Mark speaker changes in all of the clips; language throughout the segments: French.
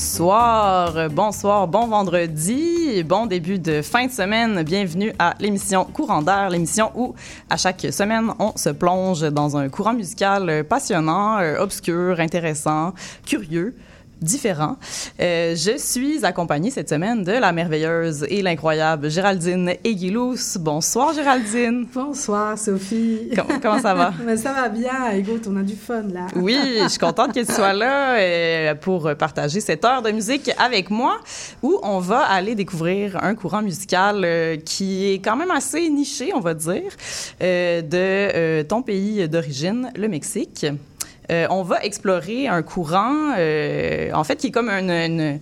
Speaker 1: Bonsoir, bonsoir, bon vendredi, bon début de fin de semaine. Bienvenue à l'émission Courant d'air, l'émission où à chaque semaine on se plonge dans un courant musical passionnant, obscur, intéressant, curieux différent. Euh, je suis accompagnée cette semaine de la merveilleuse et l'incroyable Géraldine Aguilous. Bonsoir Géraldine.
Speaker 2: Bonsoir Sophie.
Speaker 1: comment ça va?
Speaker 2: ça va bien. Écoute, on a du fun là.
Speaker 1: oui, je suis contente que tu sois là euh, pour partager cette heure de musique avec moi où on va aller découvrir un courant musical euh, qui est quand même assez niché, on va dire, de ton pays d'origine, le Mexique. Euh, on va explorer un courant, euh, en fait, qui est comme une,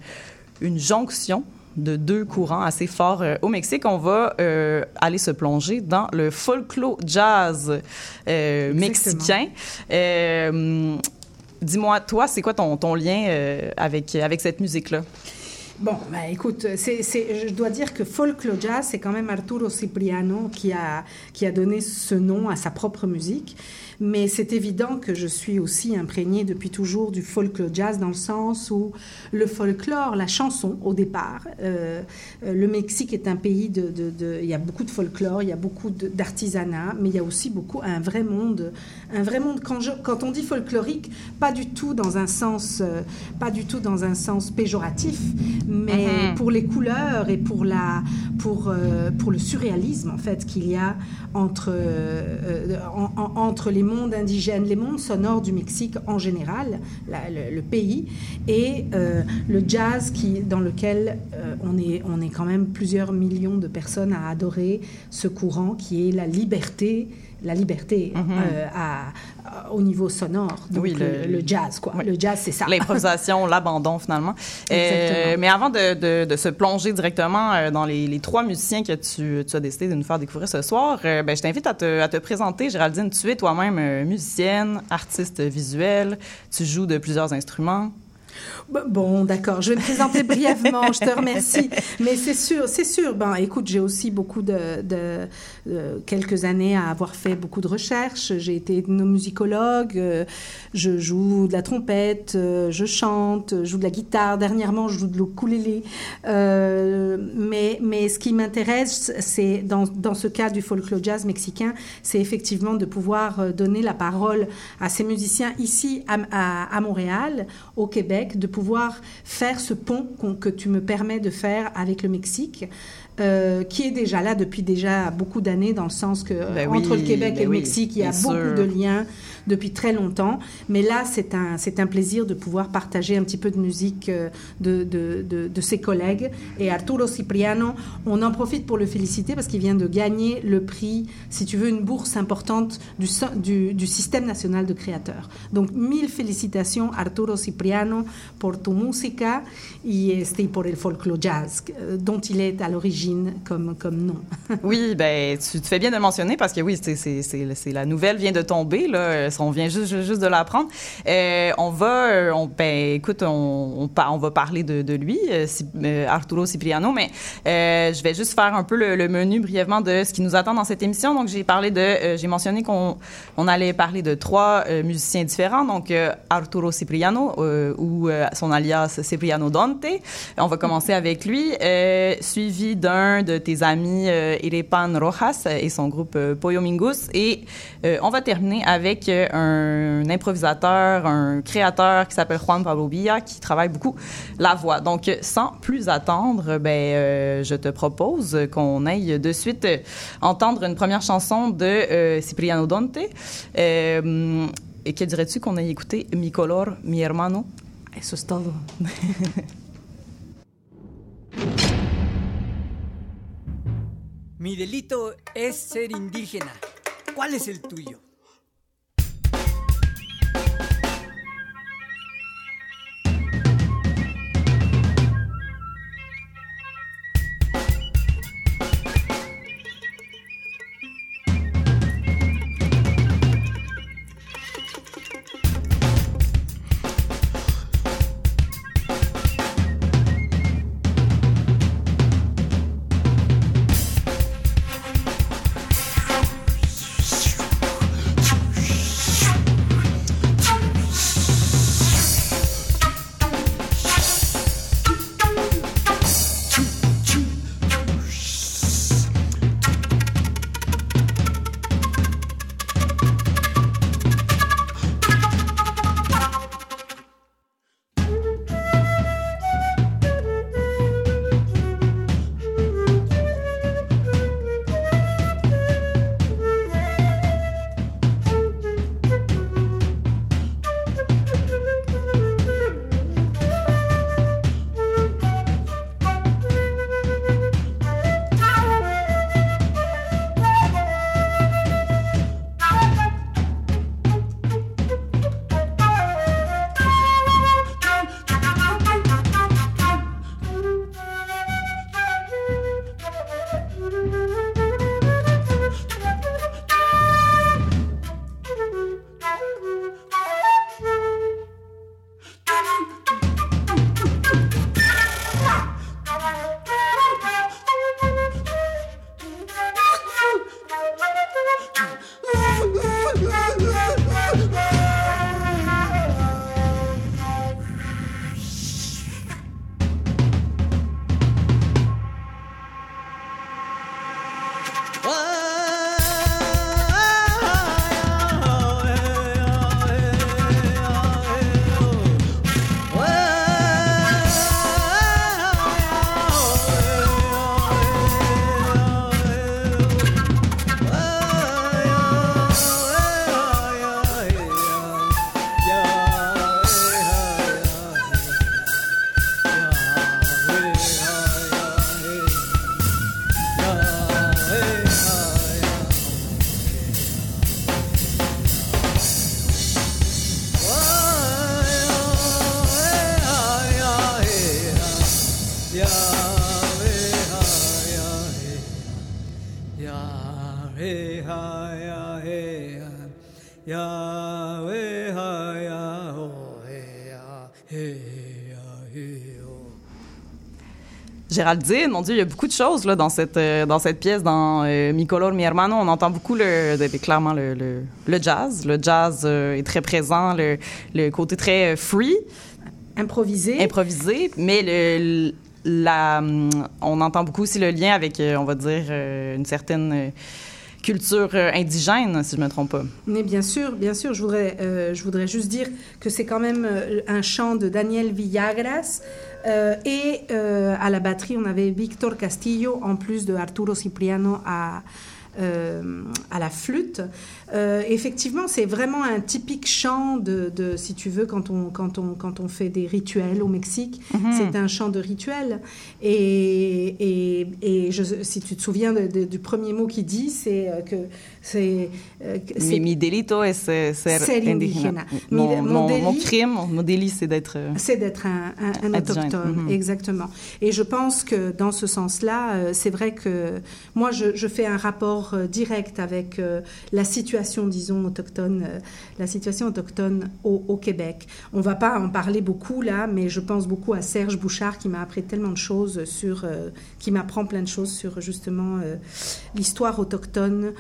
Speaker 1: jonction de deux courants assez forts euh, au Mexique. On va aller se plonger dans le folklore jazz mexicain. Dis-moi, toi, c'est quoi ton, ton lien avec, avec cette musique-là?
Speaker 2: Bon, bah, écoute, je dois dire que folklore jazz, c'est quand même Arturo Cipriano qui a, qui a donné ce nom à sa propre musique. Mais c'est évident que je suis aussi imprégnée depuis toujours du folklore jazz dans le sens où le folklore, la chanson au départ, euh, le Mexique est un pays de, de, il y a beaucoup de folklore, il y a beaucoup d'artisanat, mais il y a aussi beaucoup un vrai monde, un vrai monde. Quand, je, quand on dit folklorique, pas du tout dans un sens, euh, pas du tout dans un sens péjoratif, mais mm-hmm. pour les couleurs et pour la, pour pour le surréalisme en fait qu'il y a entre entre les mondes indigènes, les mondes sonores du Mexique en général, le, pays, et euh, le jazz qui, dans lequel euh, on, est, on est quand même plusieurs millions de personnes à adorer ce courant qui est la liberté la liberté mhm. euh, à, au niveau sonore. Donc oui, le, jazz, quoi. Le jazz, c'est ça.
Speaker 1: L'improvisation, l'abandon, finalement. Euh, mais avant de, de, se plonger directement euh, dans les, les, trois musiciens que tu, tu, as décidé de nous faire découvrir ce soir, ben, je t'invite à te, à te présenter. Géraldine, tu es toi-même musicienne, artiste visuelle, tu joues de plusieurs instruments.
Speaker 2: Bon, d'accord. Je vais me présenter brièvement. je te remercie. Mais c'est sûr, c'est sûr. Ben, écoute, j'ai aussi beaucoup de, de, quelques années à avoir fait beaucoup de recherches. J'ai été ethnomusicologue. Euh, je joue de la trompette. Euh, je chante. Je joue de la guitare. Dernièrement, je joue de l'ukulélé. Euh, mais, mais ce qui m'intéresse, c'est dans, dans ce cas du folklore jazz mexicain, c'est effectivement de pouvoir donner la parole à ces musiciens ici à, à, à Montréal, au Québec, de pouvoir faire ce pont que tu me permets de faire avec le Mexique. Euh, qui est déjà là depuis déjà beaucoup d'années, dans le sens que ben entre le Québec ben et le Mexique, il y a beaucoup de liens depuis très longtemps. Mais là, c'est un, c'est un plaisir de pouvoir partager un petit peu de musique euh, de, de, de, ses collègues. Et Arturo Cipriano, on en profite pour le féliciter parce qu'il vient de gagner le prix, si tu veux, une bourse importante du, du, du système national de créateurs. Donc, mille félicitations, Arturo Cipriano, pour tu música et pour le folklore jazz, euh, dont il est à l'origine comme, comme nom.
Speaker 1: oui, ben, tu te fais bien de mentionner parce que oui, c'est, c'est, c'est, la nouvelle vient de tomber. Là on vient juste, de l'apprendre. Euh, on va, euh, on, ben, écoute, on, va parler de, lui, euh, Arturo Cipriano, mais je vais juste faire un peu le, menu brièvement de ce qui nous attend dans cette émission. Donc, j'ai parlé de, j'ai mentionné qu'on on allait parler de trois musiciens différents. Donc, Arturo Cipriano, ou son alias Cipriano Dante. On va commencer avec lui, suivi d'un de tes amis, Irepan Rojas et son groupe Pollo Mingus. Et on va terminer avec un improvisateur, un créateur qui s'appelle Juan Pablo Villa, qui travaille beaucoup la voix. Donc, sans plus attendre, ben, euh, je te propose qu'on aille de suite entendre une première chanson de euh, Cipriano Dante. Euh, et que dirais-tu qu'on aille écouter Mi color, mi hermano? Eso es todo.
Speaker 3: Mi delito es ser indígena. ¿Cuál es el tuyo?
Speaker 1: Géraldine, mon Dieu, il y a beaucoup de choses là, dans, cette, euh, dans cette pièce, dans euh, Mi color, mi hermano. On entend beaucoup, le, clairement, le, le, jazz. Le jazz euh, est très présent, le, le côté très free.
Speaker 2: Improvisé.
Speaker 1: Improvisé, mais le, la, on entend beaucoup aussi le lien avec, on va dire, une certaine culture indigène, si je ne me trompe pas.
Speaker 2: Mais bien sûr, bien sûr. Je voudrais, je voudrais juste dire que c'est quand même un chant de Daniel Villagras. Euh, et euh, à la batterie, on avait Victor Castillo, en plus de Arturo Cipriano euh, à la flûte. Euh, effectivement, c'est vraiment un typique chant de, si tu veux, quand on, quand, on, quand on fait des rituels au Mexique, mhm. c'est un chant de rituel. Et, et, et je, si tu te souviens du premier mot qu'il dit, c'est euh, que c'est...
Speaker 1: mi, mi, delito es ser, indígena. Mon, mon, crime, mon délit, c'est d'être...
Speaker 2: c'est d'être un, un, autochtone, mhm. exactement. Et je pense que dans ce sens-là, c'est vrai que moi, je, je, fais un rapport direct avec la situation disons, autochtone, euh, la situation autochtone au, Québec. On va pas en parler beaucoup là, mais je pense beaucoup à Serge Bouchard qui m'a appris tellement de choses sur, euh, qui m'apprend plein de choses sur justement euh, l'histoire autochtone,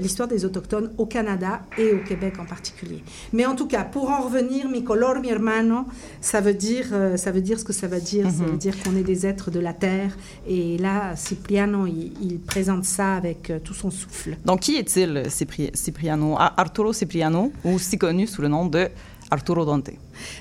Speaker 2: l'histoire des autochtones au Canada et au Québec en particulier. Mais en tout cas, pour en revenir, mi color, mi hermano, ça veut dire, ça veut dire ce que ça veut dire. Ça veut mhm. dire qu'on est des êtres de la terre. Et là, Cipriano, il, il présente ça avec tout son souffle.
Speaker 1: Donc, qui est-il, Cipriano Cipriano, Arturo Cipriano, aussi connu sous le nom de Arturo Dante.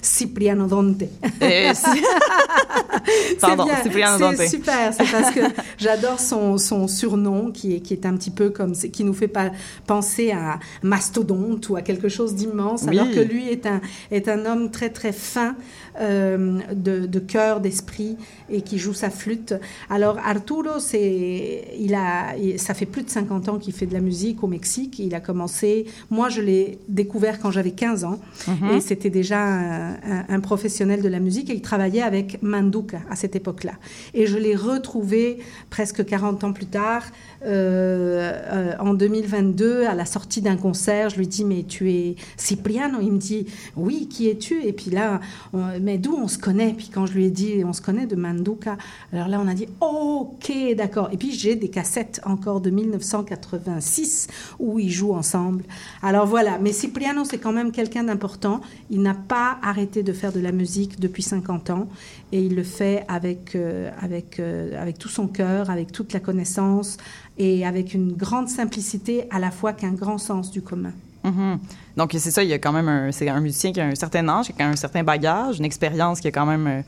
Speaker 2: Cipriano Dante.
Speaker 1: Eh, Pardon, Cipriano Dante.
Speaker 2: C'est super, c'est parce que j'adore son, son, surnom qui est, qui est un petit peu comme, qui nous fait pas penser à mastodonte ou à quelque chose d'immense, alors que lui est un, est un homme très très fin euh, de, de cœur, d'esprit et qui joue sa flûte. Alors Arturo, c'est, il a, ça fait plus de 50 ans qu'il fait de la musique au Mexique. Il a commencé, moi je l'ai découvert quand j'avais 15 ans mm-hmm. et c'était déjà un, professionnel de la musique et il travaillait avec Manduka à cette époque-là. Et je l'ai retrouvé presque 40 ans plus tard, euh, euh, en 2022, à la sortie d'un concert. Je lui dis, mais tu es Cipriano? Il me dit, oui, qui es-tu? Et puis là, mais d'où on se connaît? Puis quand je lui ai dit, on se connaît de Manduka, alors là, on a dit, ok, d'accord. Et puis j'ai des cassettes encore de 1986 où ils jouent ensemble. Alors voilà, mais Cipriano, c'est quand même quelqu'un d'important. Il n'a pas arrêté de faire de la musique depuis 50 ans et il le fait avec, euh, avec, euh, avec tout son cœur, avec toute la connaissance et avec une grande simplicité à la fois qu'un grand sens du commun.
Speaker 1: Mm-hmm. Donc, c'est ça, il y a quand même un, c'est un musicien qui a un certain âge, qui a un certain bagage, une expérience qui a quand même, euh,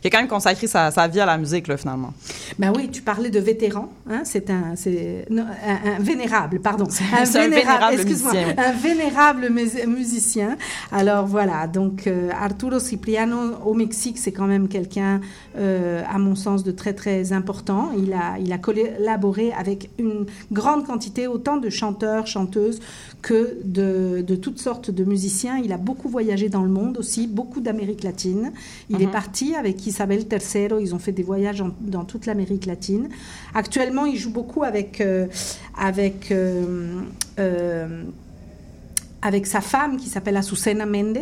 Speaker 1: qui a quand même consacré sa, sa, vie à la musique, là, finalement.
Speaker 2: Ben oui, tu parlais de vétéran, hein, c'est un, c'est, un, vénérable, pardon.
Speaker 1: Un, vénérable, musicien.
Speaker 2: Un vénérable musicien. Alors voilà, donc euh, Arturo Cipriano au Mexique, c'est quand même quelqu'un, euh, à mon sens, de très très important. Il a, il a collaboré avec une grande quantité, autant de chanteurs, chanteuses que de, de toutes sortes de musiciens. Il a beaucoup voyagé dans le monde aussi, beaucoup d'Amérique latine. Il est mhm. parti avec Isabel Tercero. Ils ont fait des voyages dans toute l'Amérique latine. Actuellement, il joue beaucoup avec, euh, avec euh, euh, avec sa femme qui s'appelle Azucena Mendes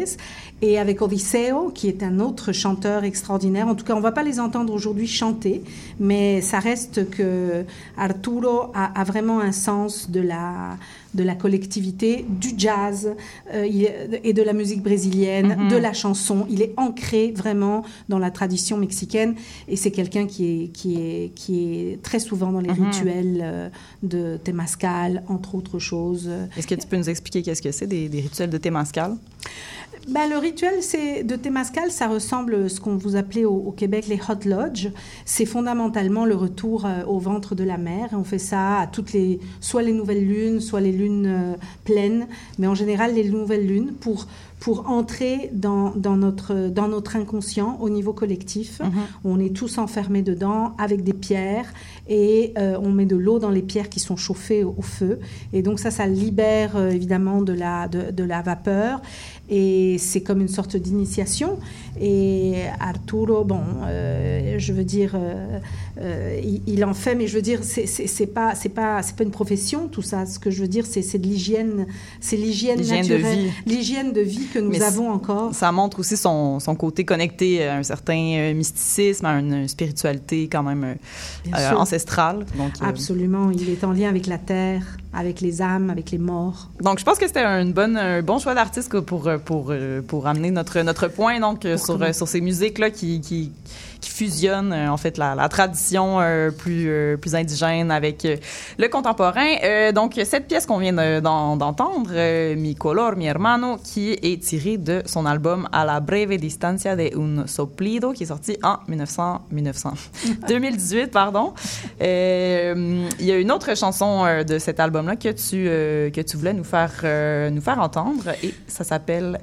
Speaker 2: et avec Odiseo qui est un autre chanteur extraordinaire. En tout cas, on va pas les entendre aujourd'hui chanter, mais ça reste que Arturo a, a vraiment un sens de la de la collectivité, du jazz euh, et de la musique brésilienne,
Speaker 1: Mhm.
Speaker 2: de la chanson. Il est ancré vraiment dans la tradition mexicaine et c'est quelqu'un qui est, qui, est, qui est très souvent dans les
Speaker 1: Mhm.
Speaker 2: rituels euh, de Temascal, entre autres choses.
Speaker 1: Est-ce que tu peux nous expliquer qu'est-ce que c'est des, rituels de Témascal?
Speaker 2: Ben, le rituel c'est de Temascal, ça ressemble à ce qu'on vous appelait au, Québec les hot lodge. C'est fondamentalement le retour euh, au ventre de la mer. On fait ça à toutes les, soit les nouvelles lunes, soit les lunes euh, pleines, mais en général les nouvelles lunes pour pour entrer dans, dans notre dans notre inconscient au niveau collectif.
Speaker 1: Mhm.
Speaker 2: On est tous enfermés dedans avec des pierres et euh, on met de l'eau dans les pierres qui sont chauffées au, au feu. Et donc ça, ça libère euh, évidemment de la, de, de la vapeur et c'est comme une sorte d'initiation. Et Arturo, bon, euh, je veux dire, euh, il, il en fait, mais je veux dire, c'est pas, c'est pas, c'est pas une profession tout ça. Ce que je veux dire, c'est de l'hygiène, c'est l'hygiène naturelle, l'hygiène de vie que nous
Speaker 1: Mais
Speaker 2: avons encore.
Speaker 1: Ça montre aussi son, son côté connecté à un certain euh, mysticisme, à une spiritualité quand même euh, ancestrale. Donc, euh,
Speaker 2: Absolument, il est en lien avec la terre, avec les âmes, avec les morts.
Speaker 1: donc, je pense que c'était une bonne, un bon choix d'artiste pour, pour, pour amener notre, notre point donc,
Speaker 2: Pour
Speaker 1: sur, ces musiques-là qui, qui, qui fusionnent euh, en fait la, la tradition euh, plus, euh, plus indigène avec le contemporain. Donc, cette pièce qu'on vient de- d'en- d'entendre, Mi color, mi hermano, qui est tirée de son album A la breve distancia de un soplido, qui est sorti en 1900, 1900 2018, pardon. Il y a une autre chanson de cet album-là que tu que tu voulais nous faire nous faire entendre et ça s'appelle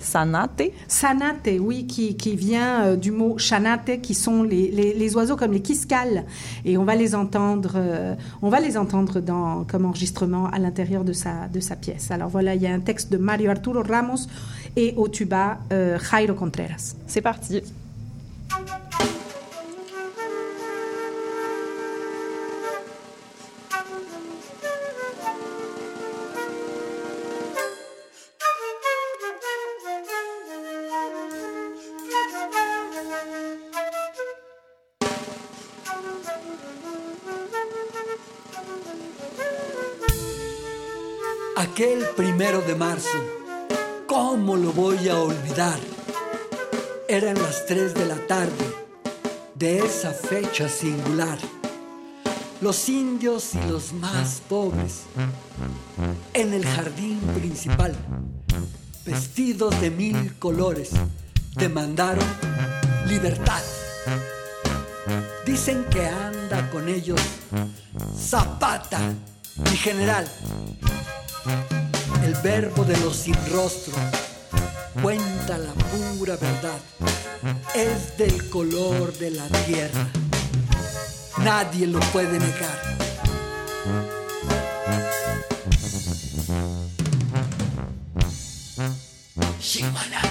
Speaker 1: Sanate.
Speaker 2: Sanate, oui, qui, qui vient euh, du mot chanate, qui sont les, les, les oiseaux comme les quiscales. Et on va les entendre, euh, on va les entendre dans, comme enregistrement à l'intérieur de sa, de sa pièce. Alors voilà, il y a un texte de Mario Arturo Ramos et au tuba euh, Jairo Contreras.
Speaker 1: C'est parti.
Speaker 3: ¿Cómo lo voy a olvidar? Eran las 3 de la tarde de esa fecha singular. Los indios y los más pobres en el jardín principal, vestidos de mil colores, demandaron libertad. Dicen que anda con ellos Zapata, mi general el verbo de los sin rostro, cuenta la pura verdad, es del color de la tierra, nadie lo puede negar.
Speaker 1: Shimana.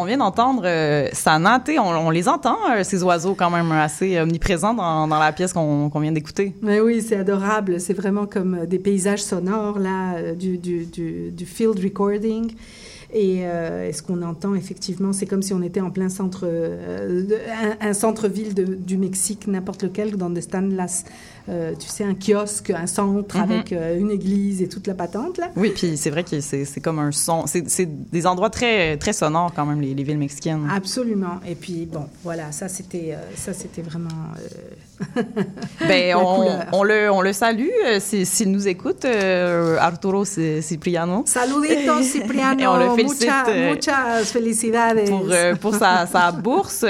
Speaker 1: On vient d'entendre euh, Sanate. On, les entend, euh, ces oiseaux, quand même assez omniprésents dans, dans la pièce qu'on vient d'écouter.
Speaker 2: Mais oui, c'est adorable. C'est vraiment comme euh, des paysages sonores, là, euh, du, du, du, field recording. Et, ce qu'on entend, effectivement, c'est comme si on était en plein centre, un, centre-ville du Mexique, n'importe lequel, dans des Las, euh, tu sais, un kiosque, un centre
Speaker 1: Mhm.
Speaker 2: avec euh, une église et toute la patente, là.
Speaker 1: Oui, puis c'est vrai que c'est comme un son. C'est des endroits très, très sonores, quand même, les, les villes mexicaines.
Speaker 2: Absolument. Et puis, bon, voilà, ça, c'était euh, ça, c'était vraiment...
Speaker 1: Ben, on, le, on le salue si- s'il nous écoute, Arturo Ci- Cipriano.
Speaker 2: Saluditos, Cipriano.
Speaker 1: Et on le félicite,
Speaker 2: Mucha- muchas felicidades.
Speaker 1: pour, pour sa, sa bourse.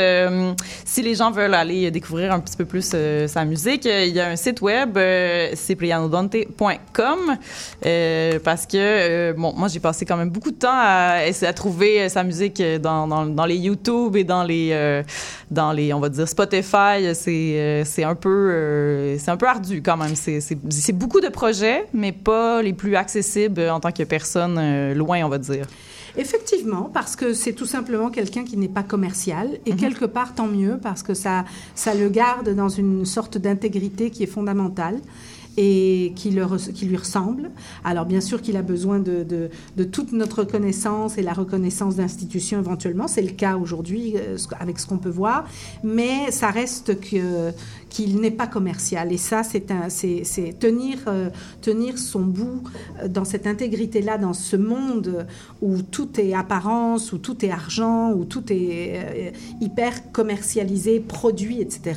Speaker 1: Si les gens veulent aller découvrir un petit peu plus sa musique, il y a un site web, euh, euh, parce que, euh, bon, moi, j'ai passé quand même beaucoup de temps à, à trouver euh, sa musique dans, dans, les YouTube et dans les, dans les, on va dire, Spotify. C'est un peu, c'est un peu ardu quand même. C'est- beaucoup de projets, mais pas les plus accessibles en tant que personne loin, on va dire.
Speaker 2: Effectivement, parce que c'est tout simplement quelqu'un qui n'est pas commercial. Et quelque part, tant mieux, parce que ça, ça le garde dans une sorte d'intégrité qui est fondamentale et qui, lui ressemble. Alors bien sûr qu'il a besoin de, toute notre reconnaissance et la reconnaissance d'institutions éventuellement. C'est le cas aujourd'hui euh, avec ce qu'on peut voir. Mais ça reste qu'il n'est pas commercial. Et ça, c'est euh, tenir son bout euh, dans cette intégrité-là, dans ce monde où tout est apparence, où tout est argent, où tout est hyper commercialisé, produit, etc.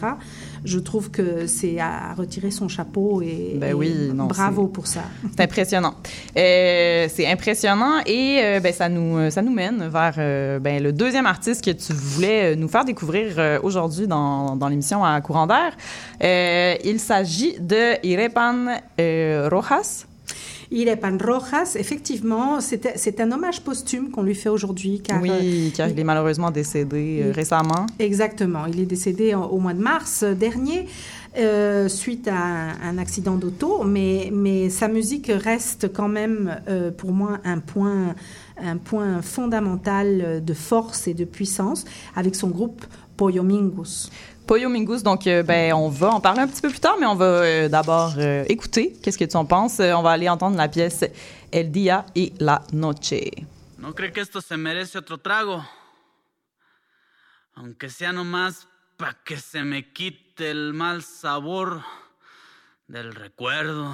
Speaker 2: Je trouve que c'est à retirer son chapeau et,
Speaker 1: Ben
Speaker 2: et
Speaker 1: oui, non,
Speaker 2: bravo pour ça.
Speaker 1: C'est impressionnant. Euh, c'est impressionnant et euh, ben, ça, nous, ça nous mène vers euh, ben, le deuxième artiste que tu voulais nous faire découvrir aujourd'hui dans, dans l'émission à Courant d'air. Il s'agit de Irepan euh, Rojas.
Speaker 2: Irepan Rojas, effectivement, c'est un hommage posthume qu'on lui fait aujourd'hui. car, euh,
Speaker 1: oui, car il est malheureusement décédé euh,
Speaker 2: il-
Speaker 1: récemment.
Speaker 2: Exactement. Il est décédé en- au mois de mars dernier euh, suite à un, un accident d'auto, mais, mais sa musique reste quand même euh, pour moi un point, un point fondamental de force et de puissance avec son groupe Poyomingus.
Speaker 1: Pollo Mingus, donc euh, ben, on va en parler un petit peu plus tard, mais on va euh, d'abord euh, écouter. Qu'est-ce que tu en penses? Euh, on va aller entendre la pièce El Día y la Noche.
Speaker 4: ¿No cree que esto se merece otro trago? Aunque sea nomás para que se me quite el mal sabor del recuerdo.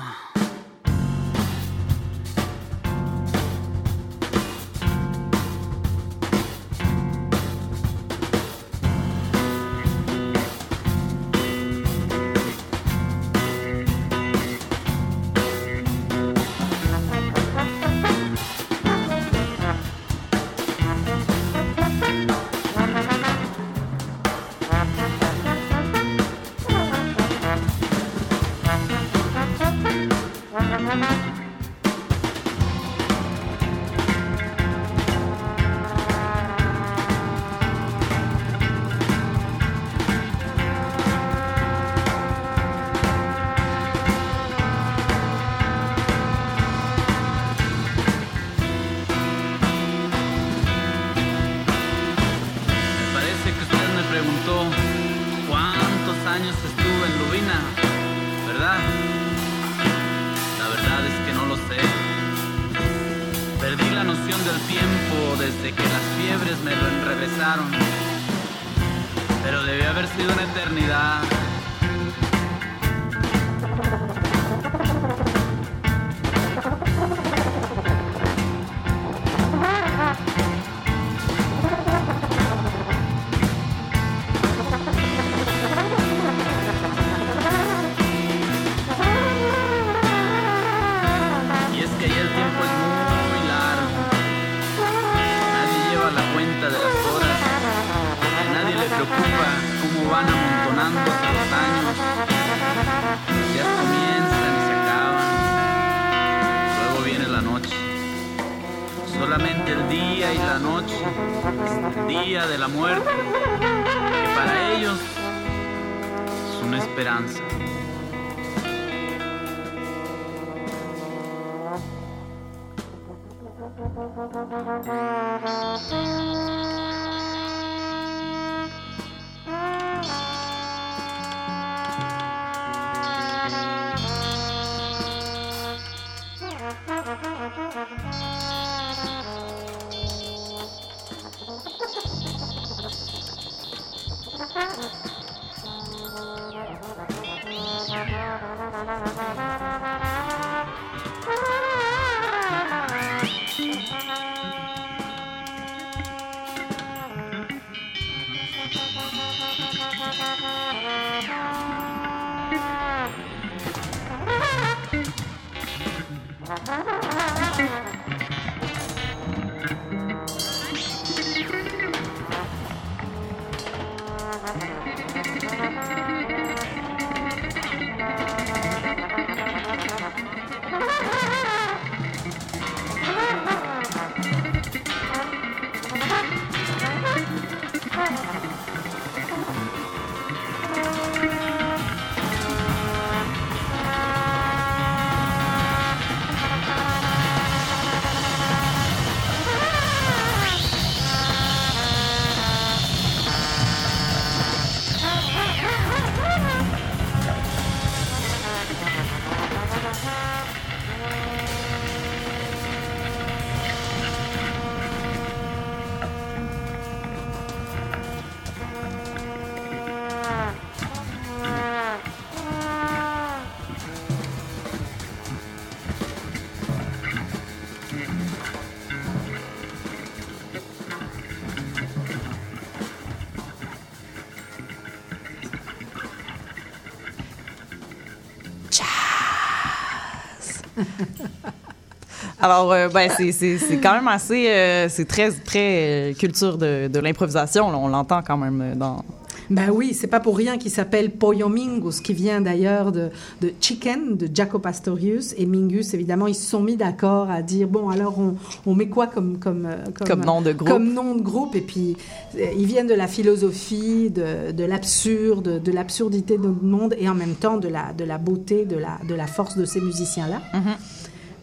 Speaker 1: Alors, euh, ben, c'est- quand même assez. euh, c'est très, très euh, culture de, de l'improvisation. On l'entend quand même dans.
Speaker 2: Ben oui, c'est pas pour rien qu'il s'appelle Pollo Mingus, qui vient d'ailleurs de, de Chicken, de Jaco Pastorius. Et Mingus, évidemment, ils se sont mis d'accord à dire bon, alors on, on met quoi comme, comme,
Speaker 1: Comme nom de groupe?
Speaker 2: Comme nom de groupe. Et puis, ils viennent de la philosophie, de, de l'absurde, de l'absurdité de notre monde, et en même temps de la, de la beauté, de la, de la force de ces musiciens-là.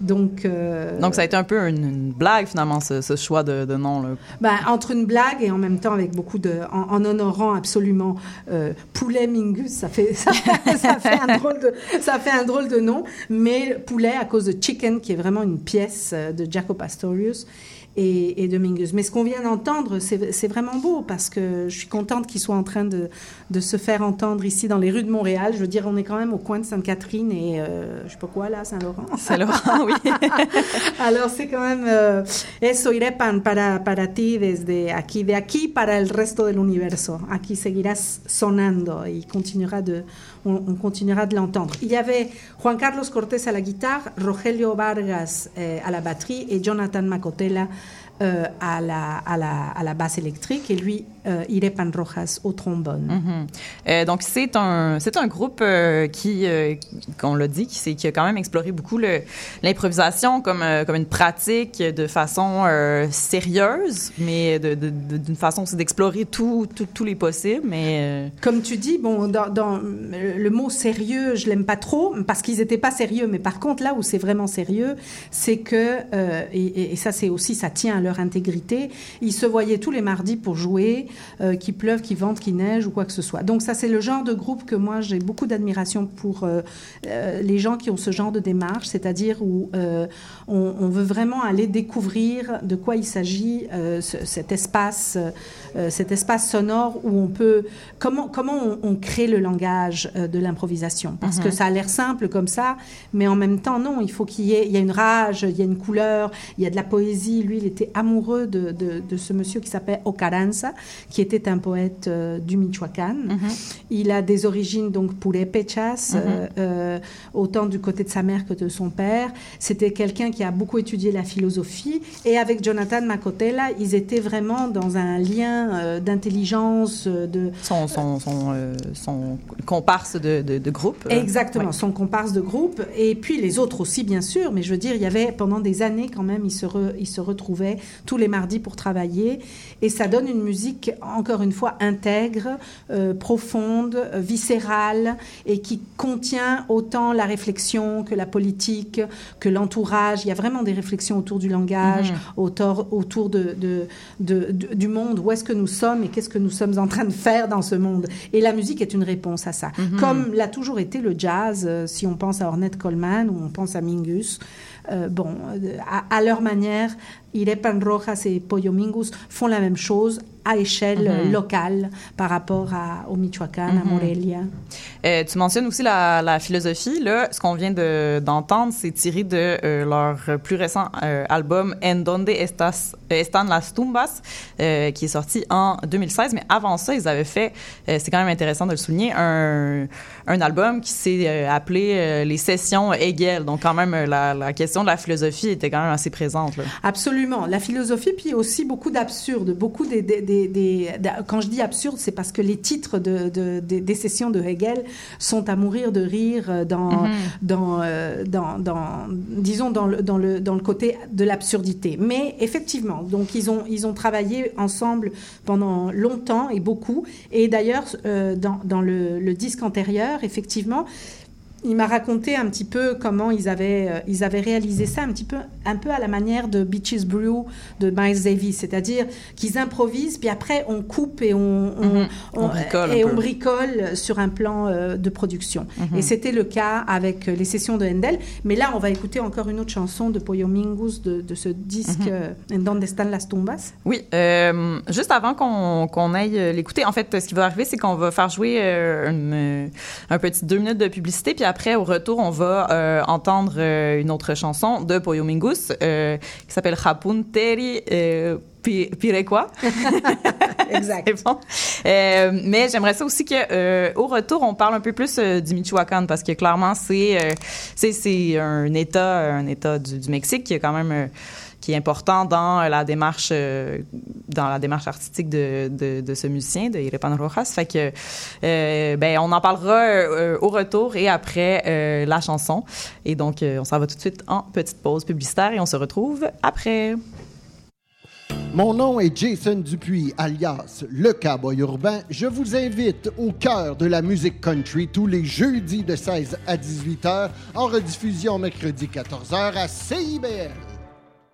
Speaker 2: Donc, euh,
Speaker 1: Donc, ça a été un peu une, une blague, finalement, ce, ce choix de, de nom. Là.
Speaker 2: ben, entre une blague et en même temps avec beaucoup de, en, en honorant absolument euh, Poulet Mingus, ça fait ça, ça fait un drôle de ça fait un drôle de nom, mais Poulet à cause de Chicken qui est vraiment une pièce euh, de Jaco Pastorius et, et de Mingus. Mais ce qu'on vient d'entendre, c'est vraiment beau parce que je suis contente qu'il soit en train de, de se faire entendre ici dans les rues de Montréal. Je veux dire, on est quand même au coin de Sainte-Catherine et euh, je sais pas quoi là, Saint-Laurent.
Speaker 1: C'est Laurent, oui.
Speaker 2: Alors c'est quand même euh, eso irepan para para ti desde aquí de aquí para el resto del universo. Aquí seguirás sonando y continuera de on, on continuera de l'entendre. Il y avait Juan Carlos Cortés à la guitare, Rogelio Vargas euh, à la batterie et Jonathan Macotela euh, à la à la à la basse électrique et lui euh, Irepan Rojas au trombone.
Speaker 1: Mhm. Euh, donc, c'est un, c'est un groupe euh, qui, euh, qu'on l'a dit, qui, qui a quand même exploré beaucoup le- l'improvisation comme, euh, comme une pratique de façon euh, sérieuse, mais de- de- de- d'une façon aussi d'explorer tout- tout- tous les possibles. Mais euh,
Speaker 2: Comme tu dis, bon, dans, dans le mot sérieux, je l'aime pas trop parce qu'ils n'étaient pas sérieux. Mais par contre, là où c'est vraiment sérieux, c'est que euh, et, et- et ça, c'est aussi ça tient à leur intégrité. Ils se voyaient tous les mardis pour jouer, euh, qu'il pleuve, qu'il vente, qu'il neige ou quoi que ce soit. Donc ça, c'est le genre de groupe que moi j'ai beaucoup d'admiration pour euh, euh, les gens qui ont ce genre de démarche, c'est-à-dire où on, veut vraiment aller découvrir de quoi il s'agit, ce- cet espace, cet espace sonore où on peut comment comment on, on crée le langage euh, de l'improvisation parce que ça a l'air simple comme ça, mais en même temps non, il faut qu'il y ait il y a une rage, il y a une couleur, il y a de la poésie. Lui, il était amoureux de, de, de ce monsieur qui s'appelle Ocaranza, qui était un poète euh, du Michoacán. Il a des origines donc purépechas, euh, euh, autant du côté de sa mère que de son père. C'était quelqu'un qui a beaucoup étudié la philosophie. Et avec Jonathan Macotella, ils étaient vraiment dans un lien euh, d'intelligence, euh, de,
Speaker 1: son, son, son, euh, son comparse de, de, de groupe.
Speaker 2: Exactement,
Speaker 1: ouais.
Speaker 2: son comparse de groupe, et puis les autres aussi, bien sûr, mais je veux dire, il y avait pendant des années quand même, ils se, re- ils se retrouvaient tous les mardis pour travailler, et ça donne une musique encore une fois intègre, euh, profonde, viscérale et qui contient autant la réflexion que la politique, que l'entourage. Il y a vraiment des réflexions autour du langage,
Speaker 1: Mhm.
Speaker 2: autour, autour de, de- de- de- du monde, où est-ce que nous sommes et qu'est-ce que nous sommes en train de faire dans ce monde. Et la musique est une réponse à ça.
Speaker 1: Mhm.
Speaker 2: Comme l'a toujours été le jazz, euh, si on pense à Ornette Coleman ou on pense à Mingus. Euh, bon, euh, à, à leur manière, Irepan Rojas et Pollo Mingus font la même chose à échelle euh,
Speaker 1: Mhm.
Speaker 2: locale par rapport à, au Michoacán, à
Speaker 1: Mhm.
Speaker 2: Morelia.
Speaker 1: Euh, tu mentionnes aussi la, la philosophie. Là, ce qu'on vient de- d'entendre, c'est tiré de euh, leur plus récent euh, album En donde estas, están las tumbas, qui est sorti en 2016. Mais avant ça, ils avaient fait, c'est quand même intéressant de le souligner, un, un album qui s'est appelé Les Sessions Hegel. Donc quand même, la, la question de la philosophie était quand même assez présente. Là.
Speaker 2: Absolument. La philosophie, puis aussi beaucoup d'absurde. Beaucoup des, des, des- des- Quand je dis absurde, c'est parce que les titres de, de- des- des sessions de Hegel sont à mourir de rire euh, dans,
Speaker 1: Mhm.
Speaker 2: dans, euh, dans, dans- disons, dans le, dans, le, dans le côté de l'absurdité. Mais effectivement, donc ils ont, ils ont travaillé ensemble pendant longtemps et beaucoup. Et d'ailleurs, euh, dans, dans le, le disque antérieur, effectivement, il m'a raconté un petit peu comment ils avaient, euh, ils avaient réalisé ça un petit peu, un peu à la manière de Beaches Brew de Miles Davis, c'est-à-dire qu'ils improvisent, puis après on coupe et on, on,
Speaker 1: Mhm. On bricole
Speaker 2: et on bricole sur un plan euh, de production.
Speaker 1: Mhm.
Speaker 2: Et c'était le cas avec les sessions de Handel. Mais là, on va écouter encore une autre chanson de Pollo Mingus de, de ce disque euh, En Donde Están las Tumbas.
Speaker 1: Oui, euh, juste avant qu'on qu'on aille l'écouter, en fait, ce qui va arriver, c'est qu'on va faire jouer une, un petit deux minutes de publicité, puis après, au retour, on va euh, entendre euh, une autre chanson de Pollo Mingus euh, qui s'appelle Rapunteri Pi- Pirequa.
Speaker 2: Exact.
Speaker 1: Bon. Mais j'aimerais ça aussi que au retour on parle un peu plus du Michoacán parce que clairement c'est c'est un état un état du, du Mexique qui est quand même qui est important dans la démarche euh, dans la démarche artistique de, ce musicien de Irepan Rojas fait euh, ben on en parlera euh, au retour et après la chanson et donc on s'en va tout de suite en petite pause publicitaire et on se retrouve après
Speaker 5: Mon nom est Jason Dupuis, alias Le Cowboy Urbain. Je vous invite au cœur de la musique country tous les jeudis de 16 à 18 heures, en rediffusion mercredi 14 heures à CIBL.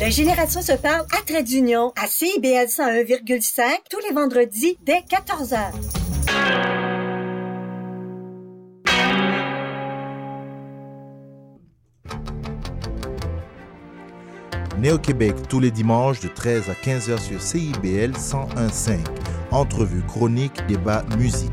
Speaker 6: La Génération se parle à Trait d'Union à CIBL 101,5 tous les vendredis dès 14h.
Speaker 7: Néo-Québec tous les dimanches de 13 à 15h sur CIBL 101.5. Entrevue, chronique, débat, musique.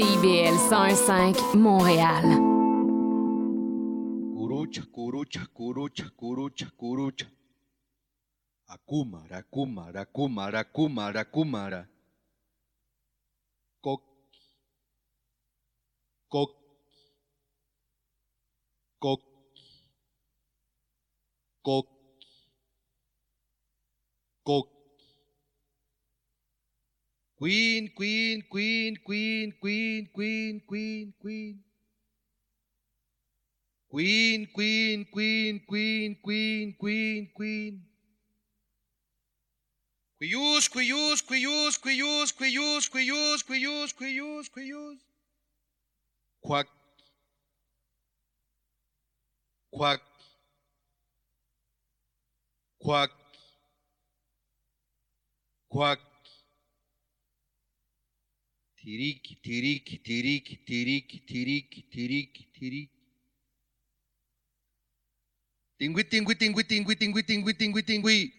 Speaker 8: CIBL 101.5 Montréal.
Speaker 9: Curucha. Queen, queen, queen, queen, queen, queen, queen, queen. Queen, queen, queen, queen, queen, queen, queen. Quiyus, quiyus, quiyus, quiyus, quiyus, quiyus, quiyus, quiyus, quiyus. Quack. Quack. Quack. Quack. Tiriki, tiriki, tiriki, tiriki, tiriki, tiriki, tiriki. Tingui, tingui, tingui, tingui, tingui, tingui, tingui, tingui.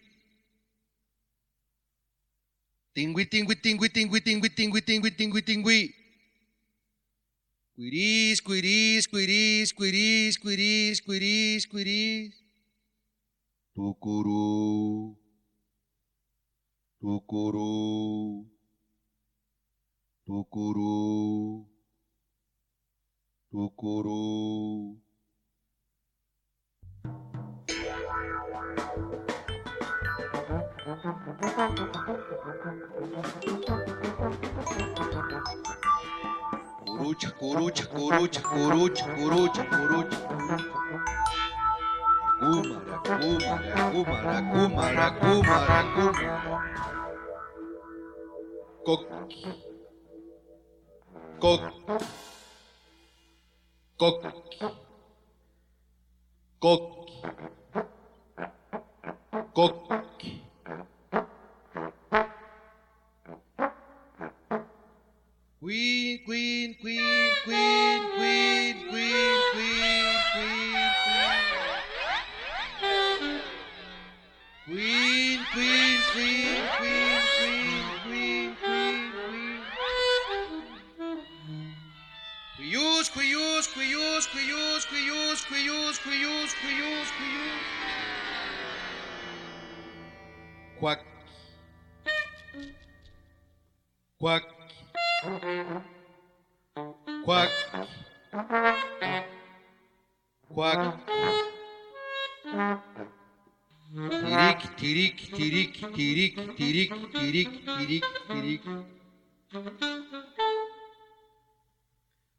Speaker 9: Tingui, tingui, tingui, tingui, tingui, tingui, tingui, tingui, tingui. Quiris, quiris, quiris, quiris, quiris, quiris, quiris. Tucuru. Tucuru. Tukuru, Tukuru. Kuruch, kuruch, kuruch, kuruch, kuruch, kuruch. Kuma, kuma, kuma, kuma, kuma, kuma. Coqui. Coqui. Coqui. Coqui. Queen, queen, queen, queen, queen, queen, queen, queen, queen. Queen, queen, queen, queen, queen, Cuyus, cuyus, cuyus, cuyus, cuyus, cuyus, cuyus, cuyus, cuyus. Cuac. Cuac. Cuac. Cuac. Тирик, тирик, тирик, тирик, тирик, тирик, тирик, тирик.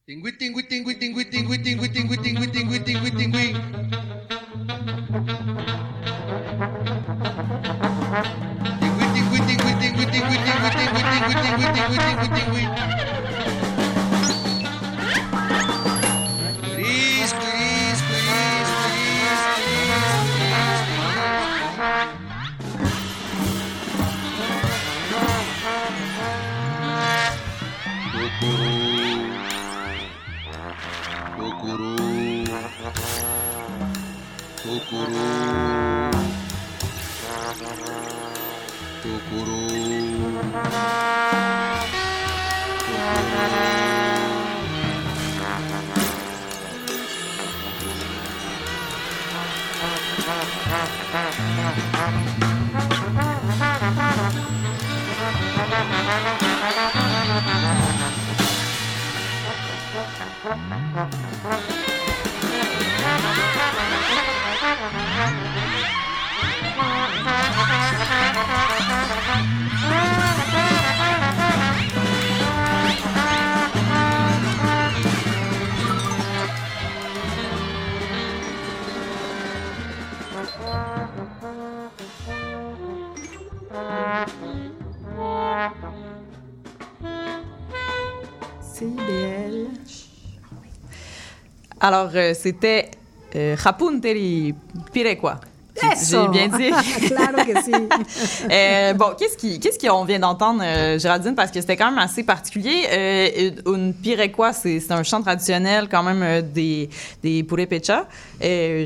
Speaker 9: Tingui, tingui, tingui, tingui, tingui, tingui, tingui, tingui, tingui, tingui, tingui. Tingui, tingui, tingui, tingui, tingui, tingui, tingui, tingui, tingui, tingui, tingui,
Speaker 2: Guru.
Speaker 1: Alors, euh, c'était euh, Rapunteri Pirequa. J'ai- bien dit.
Speaker 2: claro que sí.
Speaker 1: Euh, bon, qu'est-ce qui, qu'est-ce qu'on vient d'entendre, euh, Géraldine, parce que c'était quand même assez particulier. Euh, une pirequois, c'est, c'est un chant traditionnel quand même euh, des des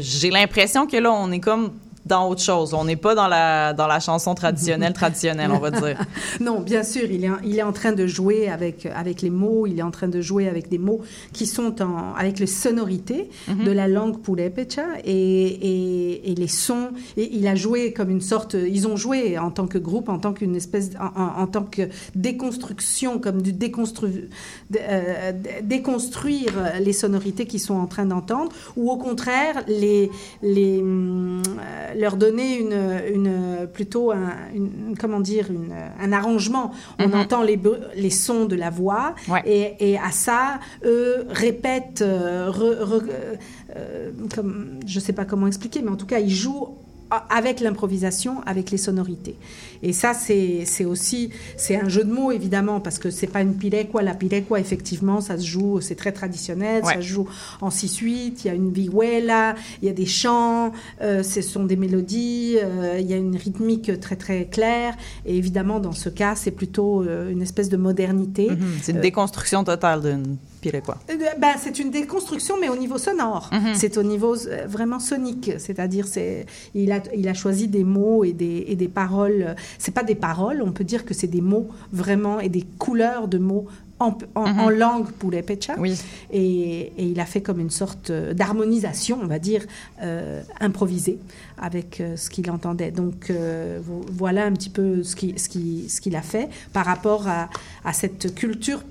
Speaker 1: j'ai l'impression que là, on est comme dans autre chose. On n'est pas dans la, dans la chanson traditionnelle, traditionnelle, on va dire.
Speaker 2: Non, bien sûr, il est, il est en train de jouer avec, avec les mots, il est en train de jouer avec des mots qui sont en, avec les sonorités
Speaker 1: Mhm.
Speaker 2: de la langue purépecha et, et, et les sons. Et il a joué comme une sorte, ils ont joué en tant que groupe, en tant qu'une espèce, en, en- en tant que déconstruction, comme du déconstru, de- euh, déconstruire les sonorités qu'ils sont en train d'entendre, ou au contraire les, les hum, euh, leur donner une, une plutôt un, une- comment dire une- un arrangement. On
Speaker 1: Mhm.
Speaker 2: entend les, les sons de la voix
Speaker 1: Ouais.
Speaker 2: et, et à ça, eux répètent, euh, re- re- euh, euh, comme, je ne sais pas comment expliquer, mais en tout cas, ils jouent a- avec l'improvisation, avec les sonorités. Et ça, c'est aussi, c'est un jeu de mots, évidemment, parce que c'est pas une pirecua. La pirecua, effectivement, ça se joue, c'est très traditionnel,
Speaker 1: Ouais.
Speaker 2: ça se joue en 6-8, il y a une vihuela, il y a des chants, euh, ce sont des mélodies, euh, il y a une rythmique très, très claire. Et évidemment, dans ce cas, c'est plutôt euh, une espèce de modernité.
Speaker 1: Mhm. C'est une déconstruction totale d'une
Speaker 2: euh, ben, c'est une déconstruction, mais au niveau sonore.
Speaker 1: Mhm.
Speaker 2: C'est au niveau vraiment sonique. C'est-à-dire, c'est, il, a, il a choisi des mots et des, et des paroles. C'est pas des paroles, on peut dire que c'est des mots vraiment et des couleurs de mots en, en,
Speaker 1: Mhm.
Speaker 2: en langue pour les Pecha.
Speaker 1: Oui.
Speaker 2: Et, et il a fait comme une sorte euh, d'harmonisation, on va dire, euh, improvisée avec euh, ce qu'il entendait. Donc euh, vo- voilà un petit peu ce qu'il ce qui, ce qu'il a fait par rapport à, à cette culture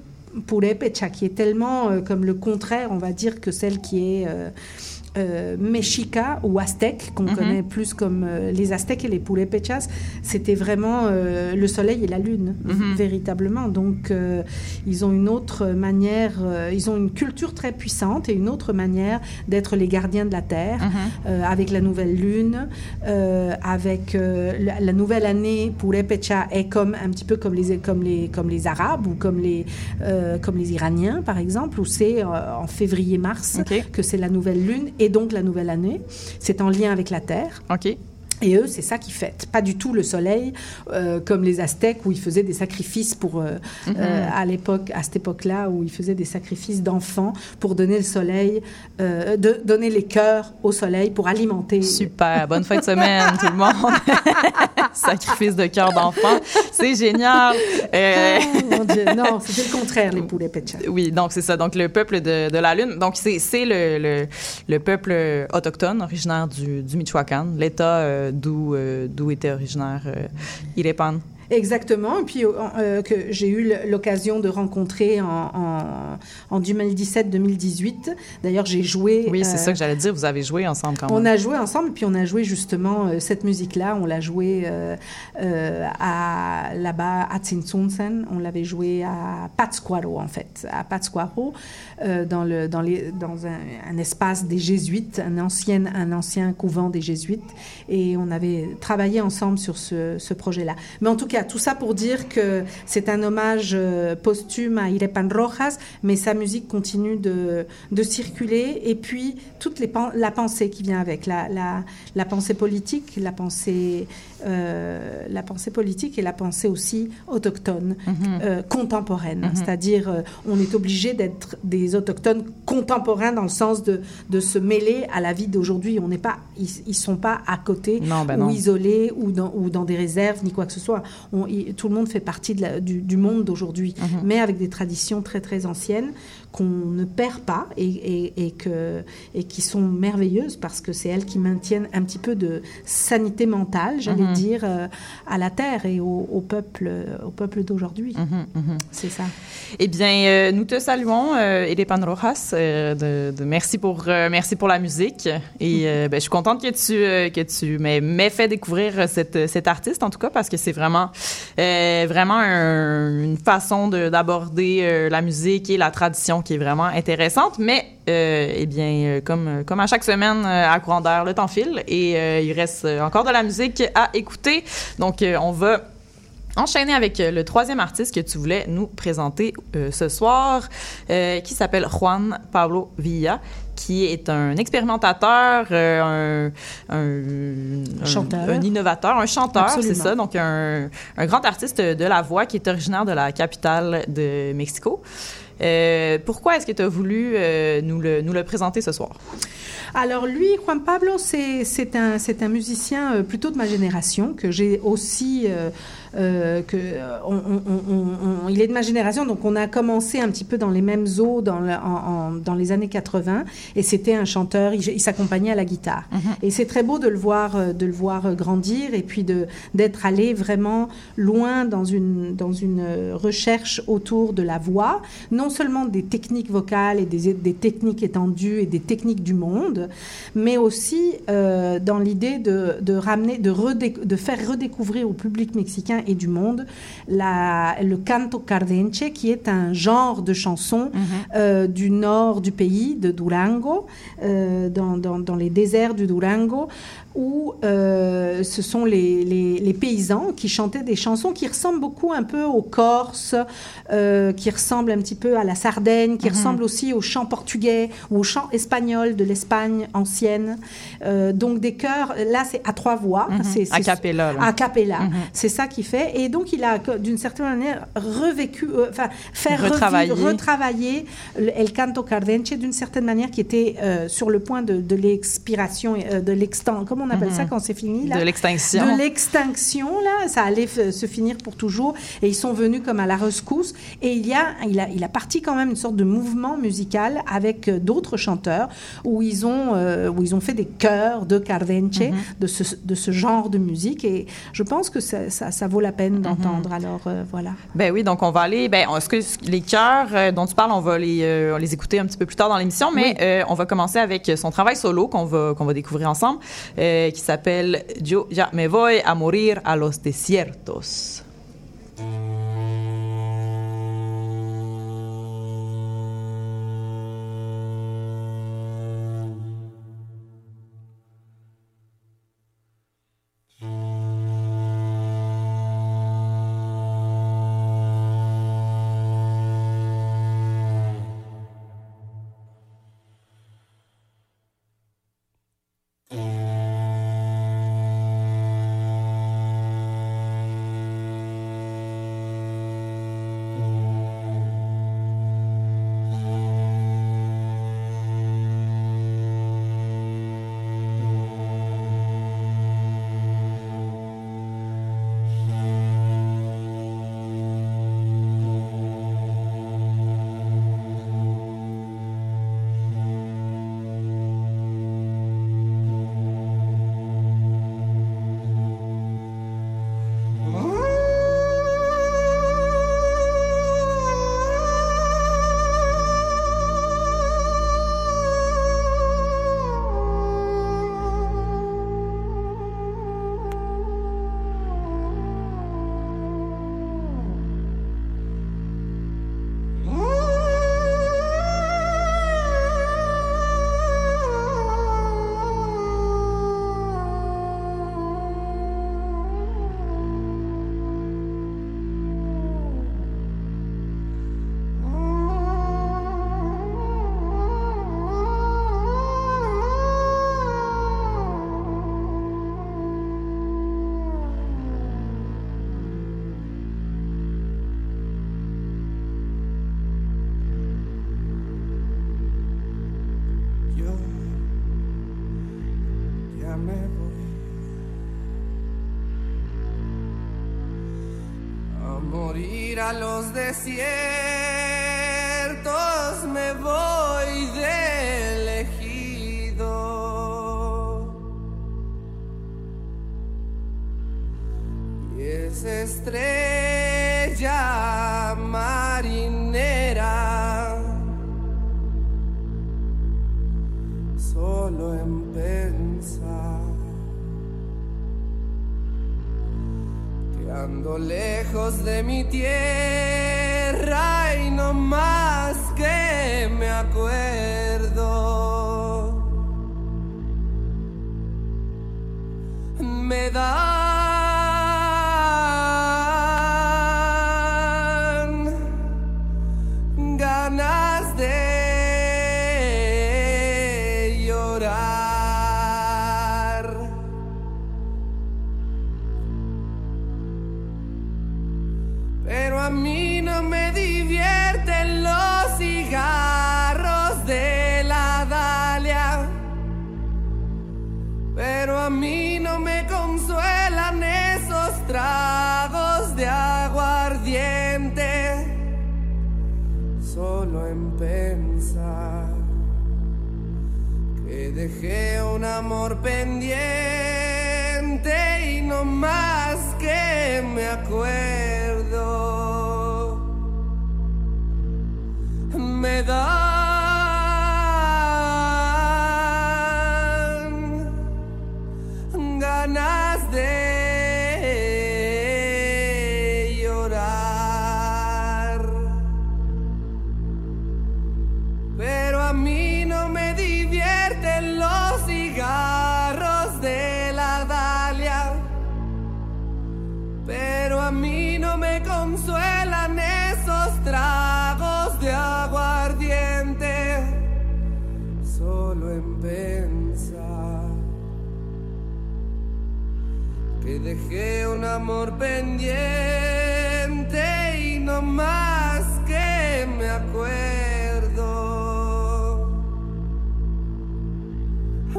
Speaker 2: purépecha qui est tellement comme le contraire, on va dire, que celle qui est euh, mexica ou aztèque, qu'on
Speaker 1: Mhm.
Speaker 2: connaît plus comme euh, les aztèques et les purépechas. C'était vraiment euh, le soleil et la lune,
Speaker 1: Mhm.
Speaker 2: véritablement. Donc euh, ils ont une autre manière, ils ont une culture très puissante et une autre manière d'être les gardiens de la terre,
Speaker 1: Mhm.
Speaker 2: avec la nouvelle lune, avec la, la nouvelle année pour Epecha est comme un petit peu comme les comme les comme les Arabes ou comme les comme les Iraniens par exemple, où c'est en février-mars que c'est la nouvelle lune et donc la nouvelle année. C'est en lien avec la terre. Et eux, c'est ça qu'ils fêtent. Pas du tout le soleil, euh, comme les Aztèques, où ils faisaient des sacrifices pour, euh,
Speaker 1: Mhm.
Speaker 2: euh, à l'époque, à cette époque-là, où ils faisaient des sacrifices d'enfants pour donner le soleil, de, donner les cœurs au soleil pour alimenter.
Speaker 1: Super. Bonne fin de semaine, tout le monde. Sacrifice de cœur d'enfant. C'est génial.
Speaker 2: Oh, mon Dieu, non, c'était le contraire, les poulets Pecha.
Speaker 1: Oui, donc c'est ça. Donc le peuple de, de la Lune. Donc c'est c'est le, le, le peuple autochtone originaire du, du Michoacán, l'État d'où euh, d'où était originaire euh, Irepan.
Speaker 2: Exactement, et puis euh, euh, que j'ai eu l'occasion de rencontrer en, en, en 2017-2018. D'ailleurs, j'ai joué.
Speaker 1: Oui, c'est
Speaker 2: euh,
Speaker 1: ça que j'allais dire. Vous avez joué ensemble quand
Speaker 2: On
Speaker 1: même.
Speaker 2: a joué ensemble, puis on a joué justement euh, cette musique-là. On l'a joué euh, euh, à là-bas à Tsinsunsen. On l'avait joué à Pátzcuaro en fait, à Pátzcuaro, euh, dans le dans les dans un, un espace des Jésuites, un ancien un ancien couvent des Jésuites, et on avait travaillé ensemble sur ce, ce projet-là. Mais en tout cas, tout ça pour dire que c'est un hommage euh, posthume à Irepan Rojas, mais sa musique continue de, de circuler. Et puis, toute les la pensée qui vient avec, la, la, la pensée politique, la pensée, euh, la pensée politique et la pensée aussi autochtone,
Speaker 1: Mhm.
Speaker 2: euh, contemporaine.
Speaker 1: Mhm.
Speaker 2: C'est-à-dire, euh, on est obligé d'être des autochtones contemporains dans le sens de, de se mêler à la vie d'aujourd'hui. On n'est pas, ils, ils sont pas à côté
Speaker 1: Non, ben
Speaker 2: ou
Speaker 1: non.
Speaker 2: isolés ou dans, ou dans des réserves ni quoi que ce soit. On- tout le monde fait partie de la- du, du monde d'aujourd'hui,
Speaker 1: Mhm.
Speaker 2: mais avec des traditions très très anciennes qu'on ne perd pas et, et, et que, et qui sont merveilleuses parce que c'est elles qui maintiennent un petit peu de sanité mentale, j'allais
Speaker 1: Mhm.
Speaker 2: dire, euh, à la terre et au, au peuple, au peuple d'aujourd'hui.
Speaker 1: Mhm, mhm.
Speaker 2: C'est ça.
Speaker 1: Eh bien, euh, nous te saluons, euh, Rojas. euh, de, de- merci pour merci pour la musique. Et ben, je suis contente que tu que tu m'aies fait découvrir cette cet artiste en tout cas parce que c'est vraiment vraiment un- une façon de- d'aborder la musique et la tradition qui est vraiment intéressante. Mais euh, eh bien, euh, comme comme à chaque semaine euh, à courant d'air, le temps file et euh, il reste euh, encore de la musique à écouter. Donc, euh, on va enchaîner avec euh, le troisième artiste que tu voulais nous présenter euh, ce soir, euh, qui s'appelle Juan Pablo Villa, qui est un expérimentateur, euh, un, un,
Speaker 2: Chanteur.
Speaker 1: un innovateur, un chanteur, c'est ça, donc un, un grand artiste de la voix qui est originaire de la capitale de Mexico. Euh, pourquoi est-ce que tu as voulu euh, nous, le, nous le présenter ce soir?
Speaker 2: Alors lui, Juan Pablo, c'est un, un musicien euh, plutôt de ma génération que j'ai aussi... euh, que euh, on- on- on- on- il est de ma génération, donc on a commencé un petit peu dans les mêmes eaux dans, le- en- en- dans les années 80, et c'était un chanteur, il, il s'accompagnait à la guitare. Et c'est très beau de le voir, euh, de le voir euh, grandir, et puis d'être allé vraiment loin dans une dans une recherche autour de la voix, non seulement des techniques vocales et des, des techniques étendues et des techniques du monde, mais aussi euh, dans l'idée de, de ramener, de faire redécouvrir au public mexicain et du monde la, le canto cardenche, qui est un genre de chanson euh, du nord du pays, de Durango, euh, dans, dans, dans les déserts du Durango, où euh, ce sont les, les, les paysans qui chantaient des chansons qui ressemblent beaucoup un peu aux Corses, euh, qui ressemblent un petit peu à la Sardaigne, qui ressemblent aussi au chant portugais ou au chant espagnol de l'Espagne ancienne. Euh, donc des chœurs, là c'est à trois voix, c'est
Speaker 1: A cappella,
Speaker 2: a cappella.
Speaker 1: Mhm.
Speaker 2: C'est ça qui fait. Et donc il a d'une certaine manière revécu, enfin faire
Speaker 1: Retravailler.
Speaker 2: revivre- retravailler le El Canto Cardenche d'une certaine manière qui était sur le point de, de l'expiration, de l'extinction. On appelle
Speaker 1: Mhm.
Speaker 2: ça quand c'est fini là
Speaker 1: De l'extinction.
Speaker 2: De l'extinction là, ça allait se finir pour toujours. Et ils sont venus comme à la rescousse. Et il y a, il a, il a parti quand même une sorte de mouvement musical avec euh, d'autres chanteurs où ils ont, euh, où ils ont fait des chœurs de Cardenche,
Speaker 1: Mhm.
Speaker 2: de, ce, de ce genre de musique. Et je pense que ça, ça, ça vaut la peine d'entendre. Alors euh, voilà.
Speaker 1: Ben oui, donc on va aller. Ben, est-ce que les chœurs dont tu parles, on va les, euh, on les écouter un petit peu plus tard dans l'émission, mais
Speaker 2: Oui.
Speaker 1: on va commencer avec son travail solo qu'on va qu'on va découvrir ensemble, euh, qui s'appelle Yo ya me voy a morir a los desiertos.
Speaker 10: A los desiertos, me voy de elegido. Y esa estrella marinera ando lejos de mi tierra y no más que me acuerdo. Me dan dejé un amor pendiente que dejé un amor pendiente y no más que me acuerdo.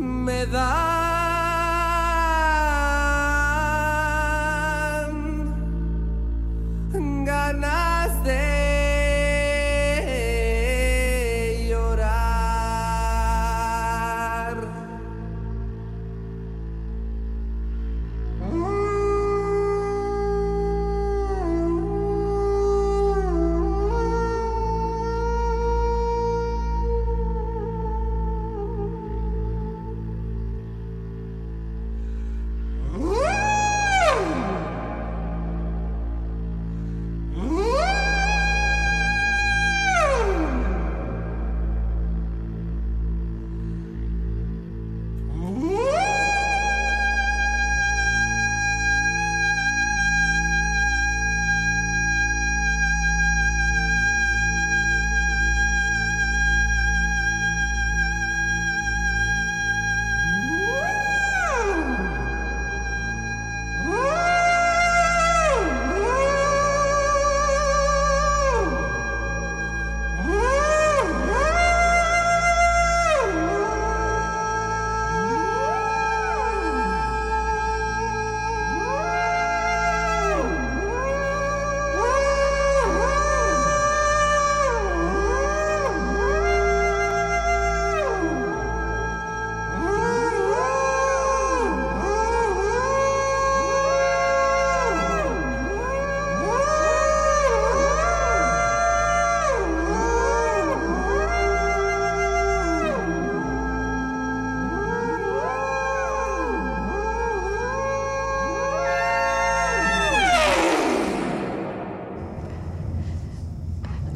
Speaker 10: Me dan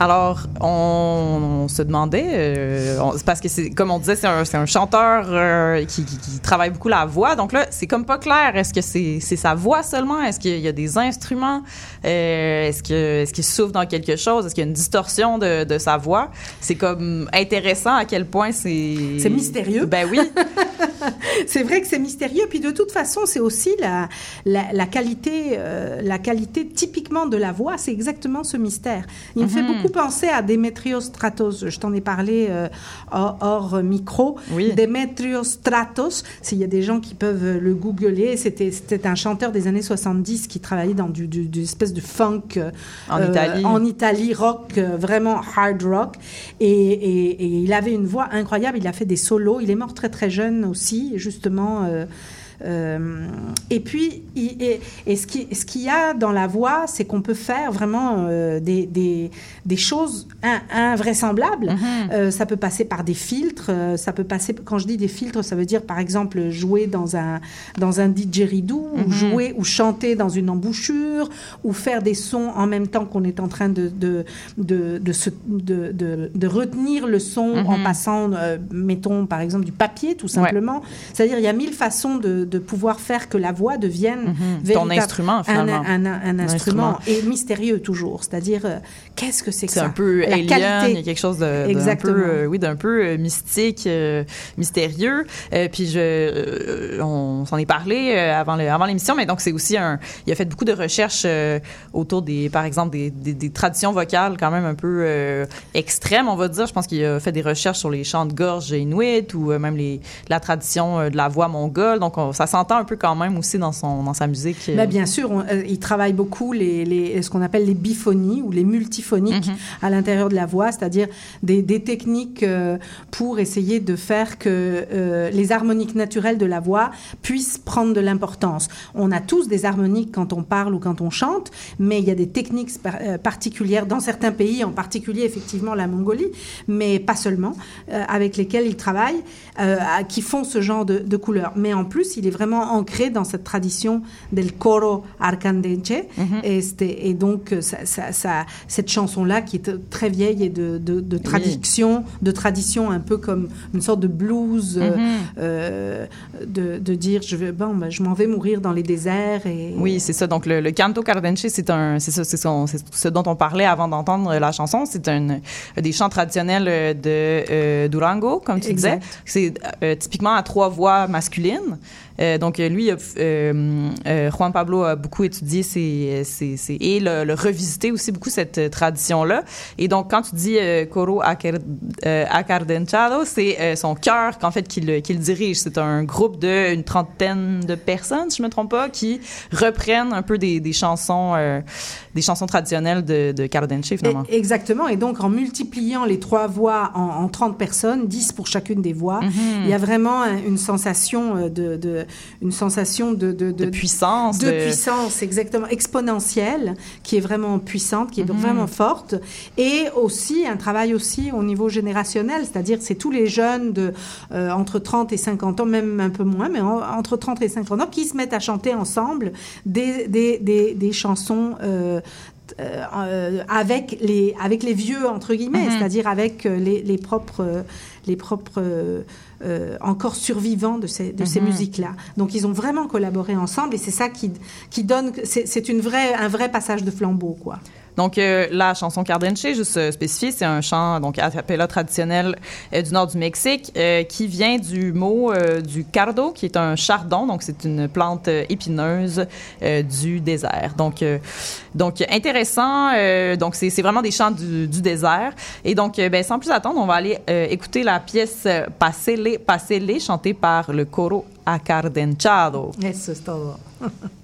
Speaker 1: Alors, on, on se demandait, euh, on- parce que c'est comme on disait, c'est un, c'est un chanteur euh, qui, qui- qui travaille beaucoup la voix. Donc là, c'est comme pas clair. Est-ce que c'est c'est sa voix seulement? Est-ce qu'il y a des instruments? Euh, Est-ce que est-ce qu'il souffle dans quelque chose? Est-ce qu'il y a une distorsion de, de sa voix? C'est comme intéressant à quel point c'est
Speaker 2: C'est mystérieux.
Speaker 1: Ben oui.
Speaker 2: c'est vrai que c'est mystérieux. Puis de toute façon, c'est aussi la, la, la qualité, euh, la qualité typiquement de la voix. C'est exactement ce mystère. Il me fait
Speaker 1: Mhm.
Speaker 2: beaucoup penser à Demetrios Stratos. Je t'en ai parlé euh, hors, hors micro.
Speaker 1: Oui.
Speaker 2: Demetrios Stratos. S'il y a des gens qui peuvent le googler, c'était c'était un chanteur des années 70 qui travaillait dans du, du, du espèce de funk euh,
Speaker 1: En Italie.
Speaker 2: en Italie, rock, vraiment hard rock. Et, et- et il avait une voix incroyable. Il a fait des solos. Il est mort très très jeune aussi, justement. Euh, et puis, et, et ce qui- ce qu'il y a dans la voix, c'est qu'on peut faire vraiment euh, des, des, des choses in- invraisemblables. Euh, ça peut passer par des filtres. ça peut passer, quand je dis des filtres, ça veut dire par exemple jouer dans un, dans un didgeridoo, ou
Speaker 1: Mhm.
Speaker 2: jouer ou chanter dans une embouchure, ou faire des sons en même temps qu'on est en train de, de, de, de, se- retenir le son en
Speaker 1: Mhm.
Speaker 2: passant, euh, mettons par exemple du papier tout simplement. C'est-à-dire il y a mille façons de, de pouvoir faire que la voix devienne
Speaker 1: Mhm. Ton instrument, finalement.
Speaker 2: Un, un- un
Speaker 1: Un
Speaker 2: instrument
Speaker 1: instrument.
Speaker 2: et mystérieux toujours. C'est-à-dire euh, qu'est-ce que c'est que
Speaker 1: C'est
Speaker 2: ça?
Speaker 1: un peu
Speaker 2: La
Speaker 1: alien,
Speaker 2: qualité.
Speaker 1: il y a quelque chose de, d'un peu, euh, oui, d'un peu euh, mystique, mystérieux. Puis je, on s'en est parlé avant le, avant l'émission, mais donc c'est aussi un, il a fait beaucoup de recherches autour des, par exemple, des, des, des traditions vocales quand même un peu extrêmes, on va dire. Je pense qu'il a fait des recherches sur les chants de gorge inuits ou même les, la tradition de la voix mongole. Donc on- ça s'entend un peu quand même aussi dans son dans sa musique. euh.
Speaker 2: Ben, bien sûr, on- euh, il travaille beaucoup les, les- ce qu'on appelle les biphonies ou les multiphoniques
Speaker 1: Mhm.
Speaker 2: à l'intérieur de la voix, c'est-à-dire des, des techniques euh, pour essayer de faire que euh, les harmoniques naturelles de la voix puissent prendre de l'importance. On a tous des harmoniques quand on parle ou quand on chante, mais il y a des techniques par- euh, particulières dans certains pays, en particulier effectivement la Mongolie, mais pas seulement, euh, avec lesquels il travaille, euh, à- qui font ce genre de, de couleurs. Mais en plus, il est vraiment ancré dans cette tradition del coro arcandenche. et, c'était- et donc, euh, ça- ça- ça- cette chanson-là, qui est très vieille et de, de, de tradition, de tradition un peu comme une sorte de blues, euh,
Speaker 1: Mhm.
Speaker 2: euh, de, de dire je, vais, bon, ben, je m'en vais mourir dans les déserts. Et,
Speaker 1: Oui, c'est ça. Donc, le, le canto cardenche, c'est ce dont on parlait avant d'entendre la chanson. C'est un des chants traditionnels de euh, Durango, comme tu
Speaker 2: Exact.
Speaker 1: disais. C'est euh, typiquement à trois voix masculines. Euh, donc, euh, lui, euh, Juan Pablo a beaucoup étudié ces, ces, ces- et le, le revisité aussi beaucoup cette tradition-là. Et donc, quand tu dis coro acar, acardenchado, c'est son cœur qu'en fait qu'il dirige. C'est un groupe de une trentaine de personnes, si je me trompe pas, qui reprennent un peu des, des chansons, des chansons traditionnelles de, de Cardenche finalement.
Speaker 2: Exactement. Et donc, en multipliant les trois voix en, en 30 personnes, 10 pour chacune des voix,
Speaker 1: Mhm.
Speaker 2: il y a vraiment un- une sensation de, de- une sensation de, de,
Speaker 1: de puissance,
Speaker 2: de, puissance exactement exponentielle, qui est vraiment puissante, qui est
Speaker 1: Mhm.
Speaker 2: vraiment forte, et aussi un travail aussi au niveau générationnel, c'est-à-dire c'est tous les jeunes de euh, entre 30 et 50 ans, même un peu moins, mais en- entre 30 et 50 ans, qui se mettent à chanter ensemble des, des, des, des chansons. euh, euh, euh, avec les avec les vieux entre guillemets,
Speaker 1: Mhm.
Speaker 2: c'est-à-dire avec euh, les, les propres les propres euh, encore survivants de ces de ces
Speaker 1: Mhm.
Speaker 2: musiques-là. Donc ils ont vraiment collaboré ensemble et c'est ça qui qui donne c'est c'est une vraie un vrai passage de flambeau quoi.
Speaker 1: Donc, euh, la chanson Cardenche, juste euh, spécifier, c'est un chant donc a cappella traditionnel euh, du nord du Mexique euh, qui vient du mot du cardo, qui est un chardon. Donc, c'est une plante épineuse du désert. Donc, donc intéressant. donc, c'est vraiment des chants du, du désert. Et donc, ben, sans plus attendre, on va aller écouter la pièce Pasele, Pasele, chantée par le coro Acardenchado.
Speaker 2: Eso es todo.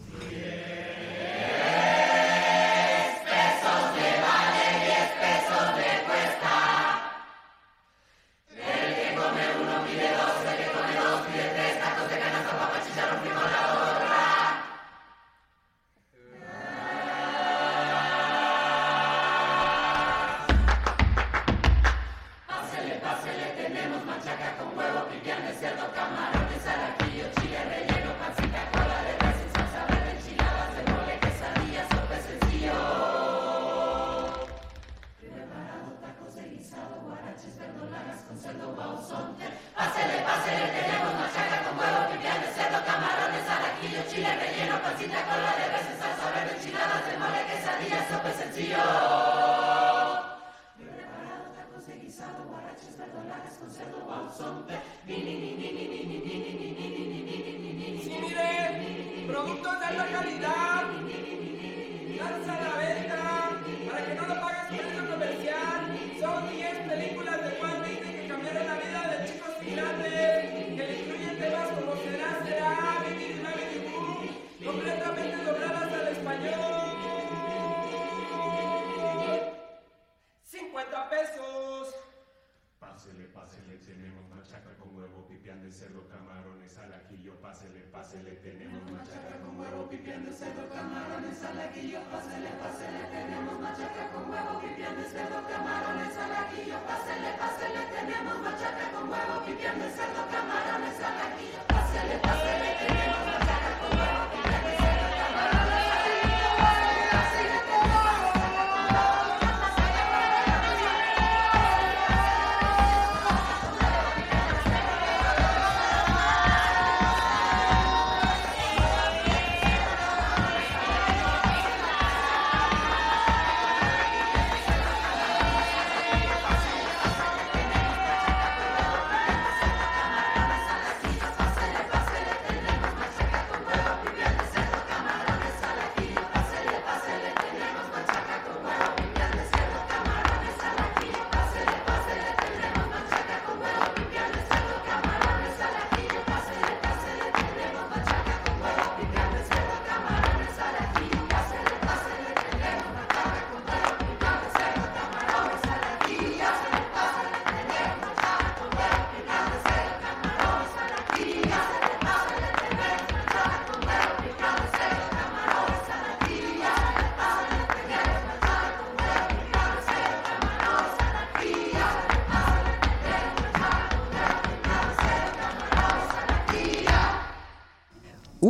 Speaker 10: de
Speaker 11: cerdo, camarones al ajillo. Pásele, pásele, tenemos machaca con huevo, pipián de cerdo, camarones al ajillo. Pásele, pásele, tenemos machaca con huevo, pipián de cerdo, camarones al ajillo. Pásele, pásele, tenemos machaca con huevo, pipián de cerdo, camarones al ajillo. Pásele, pásele, tenemos machaca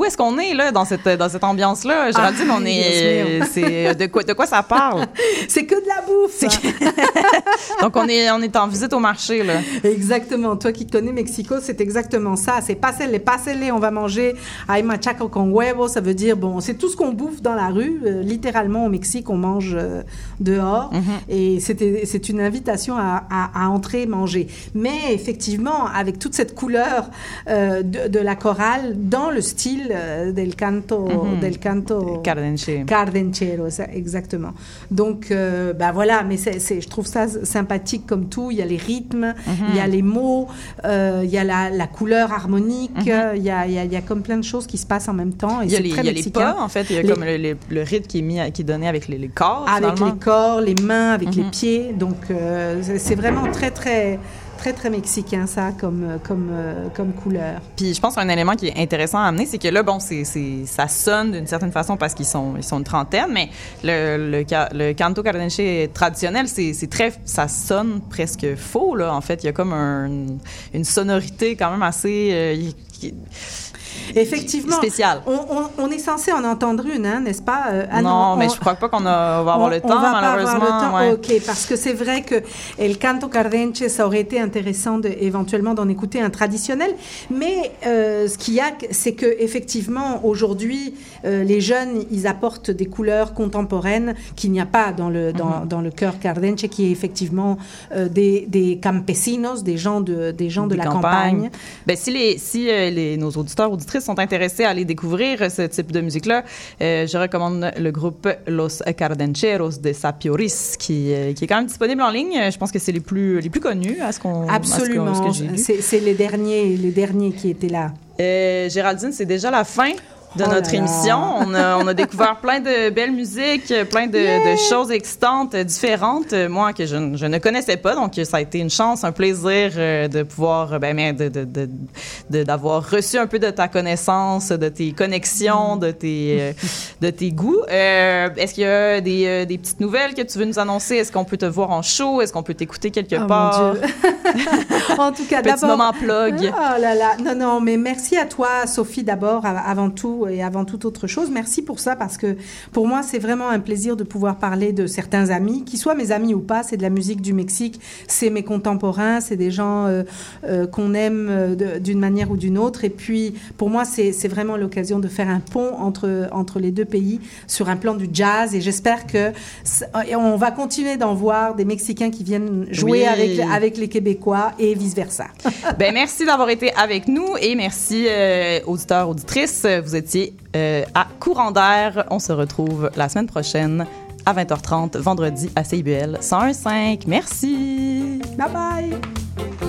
Speaker 1: est-ce qu'on est là dans cette dans cette ambiance là Géraldine, on
Speaker 2: Dios
Speaker 1: est c'est de quoi de quoi ça parle?
Speaker 2: C'est que de la bouffe.
Speaker 1: Donc on est on est en visite au marché là.
Speaker 2: Exactement. Toi qui connais Mexico, c'est exactement ça. C'est pasele, pasele, on va manger ay machaco con huevo. Ça veut dire, bon, c'est tout ce qu'on bouffe dans la rue. Euh, littéralement, au Mexique, on mange euh, dehors. Et c'était, c'est une invitation à, à- à entrer manger. Mais effectivement, avec toute cette couleur euh, de, de la chorale dans le style euh, del canto, del canto
Speaker 1: Cardenche.
Speaker 2: Cardenchero, ça, exactement. Donc, euh, bah voilà, mais c'est, je trouve ça sympathique comme tout. Il y a les rythmes, il y a les mots, euh, il y a la, la couleur harmonique, il, y a, il, y a, il y a comme plein de choses qui se passent en même temps. Et
Speaker 1: Il y a les, il y a les
Speaker 2: mexicain.
Speaker 1: pas en fait, il y a
Speaker 2: Les-
Speaker 1: comme le, le- le rythme qui est mis qui est donné avec les, les corps
Speaker 2: avec
Speaker 1: finalement.
Speaker 2: les corps, les mains, avec les pieds. Donc, euh, c'est vraiment très, très, très, très mexicain ça comme, comme, euh, comme couleur.
Speaker 1: Puis je pense qu'un élément qui est intéressant à amener, c'est que là, bon, c'est, ça sonne d'une certaine façon parce qu'ils sont, ils sont une trentaine, mais le, le, le canto cardenche traditionnel, c'est, c'est très, ça sonne presque faux, là. En fait, il y a comme un- une sonorité quand même assez euh, qui-
Speaker 2: Effectivement.
Speaker 1: spéciale.
Speaker 2: On, on- on est censé en entendre une, hein, n'est-ce pas? Euh, ah
Speaker 1: non, mais
Speaker 2: on-
Speaker 1: je crois pas qu'on on va avoir
Speaker 2: on-
Speaker 1: le
Speaker 2: on
Speaker 1: temps,
Speaker 2: va pas
Speaker 1: malheureusement.
Speaker 2: avoir le temps.
Speaker 1: ouais.
Speaker 2: Ok, parce que c'est vrai que El Canto Cardenche, ça aurait été intéressant de, éventuellement d'en écouter un traditionnel. Mais euh, ce qu'il y a, c'est que effectivement aujourd'hui, euh, les jeunes, ils apportent des couleurs contemporaines qu'il n'y a pas dans le dans,
Speaker 1: Mhm.
Speaker 2: dans le cœur Cardenche, qui est effectivement euh, des, des campesinos, des gens de des gens de
Speaker 1: Des
Speaker 2: la
Speaker 1: campagnes.
Speaker 2: campagne.
Speaker 1: Ben, si les, si euh, les, nos auditeurs auditrices sont intéressés à aller découvrir ce type de musique-là, euh, je recommande le groupe Los Cardencheros de Sapioris, qui, euh, qui est quand même disponible en ligne. Je pense que c'est les plus, les plus connus à ce qu'on ce
Speaker 2: Absolument.
Speaker 1: ce.
Speaker 2: C'est c'est les derniers les derniers qui étaient là.
Speaker 1: Euh, Géraldine, c'est déjà la fin de
Speaker 2: Oh
Speaker 1: notre
Speaker 2: là là.
Speaker 1: émission. On a, on a découvert plein de belles musiques, plein de, de choses excitantes, euh, différentes, euh, moi, que je, ne- je ne connaissais pas. Donc, ça a été une chance, un plaisir euh, de pouvoir, ben, mais de, de, d'avoir reçu un peu de ta connaissance, de tes connexions, de tes, de tes goûts. Euh, est-ce qu'il y a des, des petites nouvelles que tu veux nous annoncer? Est-ce qu'on peut te voir en show? Est-ce qu'on peut t'écouter quelque
Speaker 2: Oh, mon
Speaker 1: part?
Speaker 2: Dieu. en tout cas,
Speaker 1: Petit
Speaker 2: d'abord.
Speaker 1: moment plug.
Speaker 2: Oh là là, non, non, mais merci à toi, Sophie, d'abord, av- avant tout et avant toute autre chose. Merci pour ça, parce que pour moi, c'est vraiment un plaisir de pouvoir parler de certains amis, qu'ils soient mes amis ou pas. C'est de la musique du Mexique, c'est mes contemporains, c'est des gens euh, euh, qu'on aime euh, d'une manière ou d'une autre. Et puis, pour moi, c'est vraiment l'occasion de faire un pont entre, entre les deux pays sur un plan du jazz. Et j'espère que on va continuer d'en voir des Mexicains qui viennent jouer
Speaker 1: Oui.
Speaker 2: avec, avec les Québécois et vice-versa.
Speaker 1: Ben, merci d'avoir été avec nous et merci, euh, auditeurs, auditrices. Vous euh, à Courant d'air. On se retrouve la semaine prochaine à 20h30, vendredi à CIBL 101.5. Merci.
Speaker 2: Bye bye.